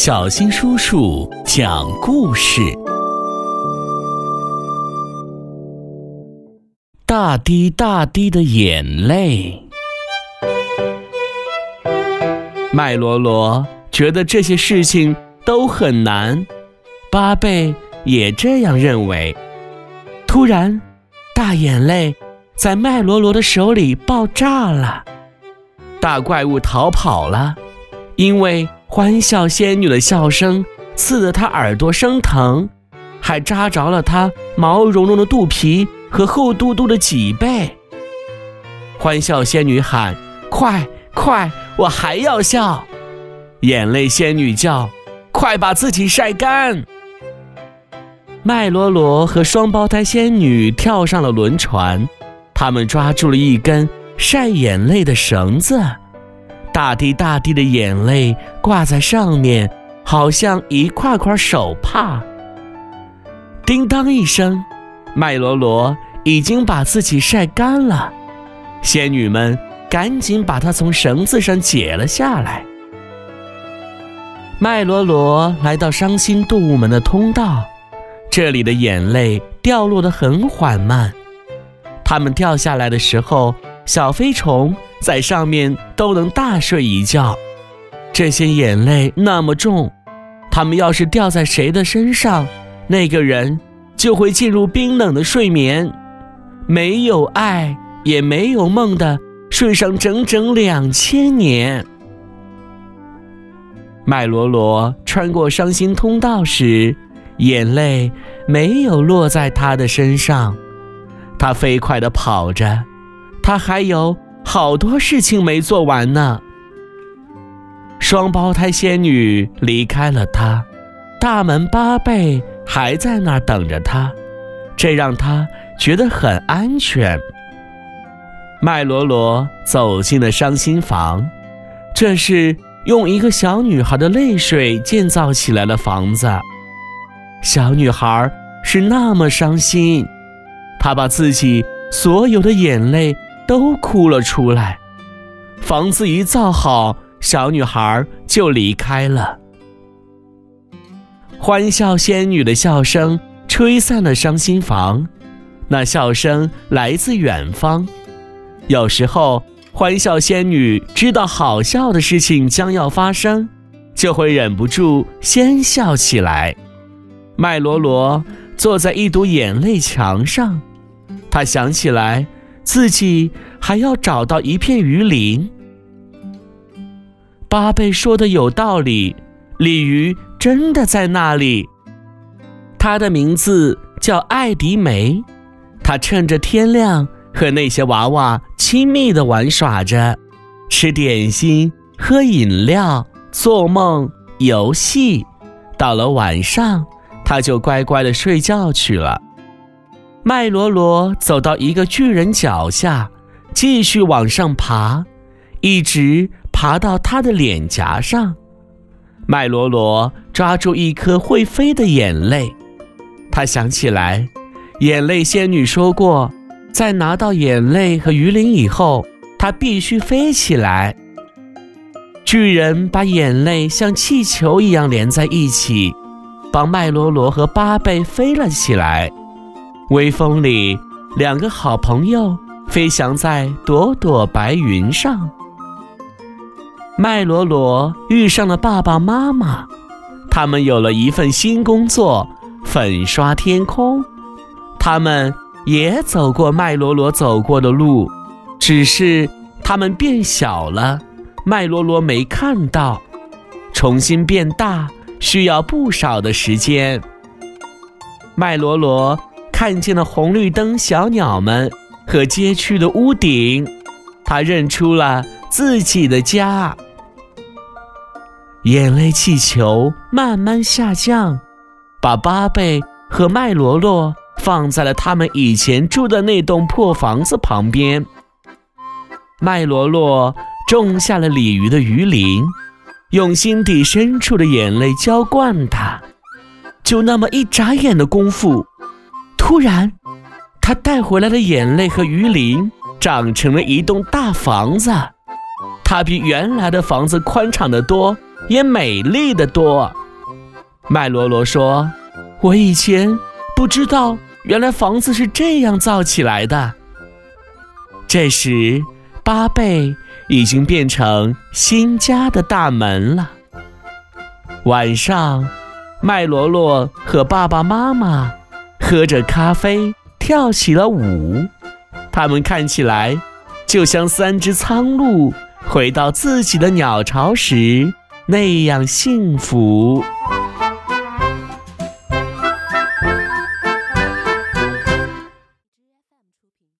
小新叔叔讲故事：大滴大滴的眼泪。麦罗罗觉得这些事情都很难，巴贝也这样认为。突然，大眼泪在麦罗罗的手里爆炸了，大怪物逃跑了，因为。欢笑仙女的笑声刺得他耳朵生疼，还扎着了他毛茸茸的肚皮和厚嘟嘟的脊背。欢笑仙女喊：“快快，我还要笑！”眼泪仙女叫：“快把自己晒干！”麦罗罗和双胞胎仙女跳上了轮船，他们抓住了一根晒眼泪的绳子。大滴大滴的眼泪挂在上面，好像一块块手帕。叮当一声，麦罗罗已经把自己晒干了。仙女们赶紧把它从绳子上解了下来。麦罗罗来到伤心动物们的通道，这里的眼泪掉落得很缓慢。它们掉下来的时候，小飞虫。在上面都能大睡一觉，这些眼泪那么重，它们要是掉在谁的身上，那个人就会进入冰冷的睡眠，没有爱也没有梦的睡上整整两千年。麦罗罗穿过伤心通道时，眼泪没有落在他的身上，他飞快地跑着，他还有。好多事情没做完呢。双胞胎仙女离开了他，大门八倍还在那儿等着他，这让他觉得很安全。麦罗罗走进了伤心房，这是用一个小女孩的泪水建造起来的房子。小女孩是那么伤心，她把自己所有的眼泪。都哭了出来。房子一造好，小女孩就离开了。欢笑仙女的笑声吹散了伤心房，那笑声来自远方。有时候，欢笑仙女知道好笑的事情将要发生，就会忍不住先笑起来。麦罗罗坐在一堵眼泪墙上，他想起来。自己还要找到一片鱼鳞。巴贝说的有道理，鲤鱼真的在那里。它的名字叫艾迪梅，它趁着天亮和那些娃娃亲密的玩耍着，吃点心、喝饮料、做梦、游戏。到了晚上，它就乖乖的睡觉去了。麦罗罗走到一个巨人脚下，继续往上爬，一直爬到他的脸颊上。麦罗罗抓住一颗会飞的眼泪，他想起来，眼泪仙女说过，在拿到眼泪和鱼鳞以后，他必须飞起来。巨人把眼泪像气球一样连在一起，帮麦罗罗和巴贝飞了起来。微风里，两个好朋友飞翔在朵朵白云上。麦罗罗遇上了爸爸妈妈，他们有了一份新工作——粉刷天空。他们也走过麦罗罗走过的路，只是他们变小了，麦罗罗没看到。重新变大需要不少的时间。麦罗罗。看见了红绿灯、小鸟们和街区的屋顶，他认出了自己的家。眼泪气球慢慢下降，把巴贝和麦罗罗放在了他们以前住的那栋破房子旁边。麦罗罗种下了鲤鱼的鱼鳞，用心底深处的眼泪浇灌它。就那么一眨眼的功夫。突然，他带回来的眼泪和鱼鳞长成了一栋大房子，它比原来的房子宽敞得多，也美丽的多。麦罗罗说：“我以前不知道，原来房子是这样造起来的。”这时，巴贝已经变成新家的大门了。晚上，麦罗罗和爸爸妈妈喝着咖啡，跳起了舞。他们看起来就像三只苍鹭回到自己的鸟巢时那样幸福。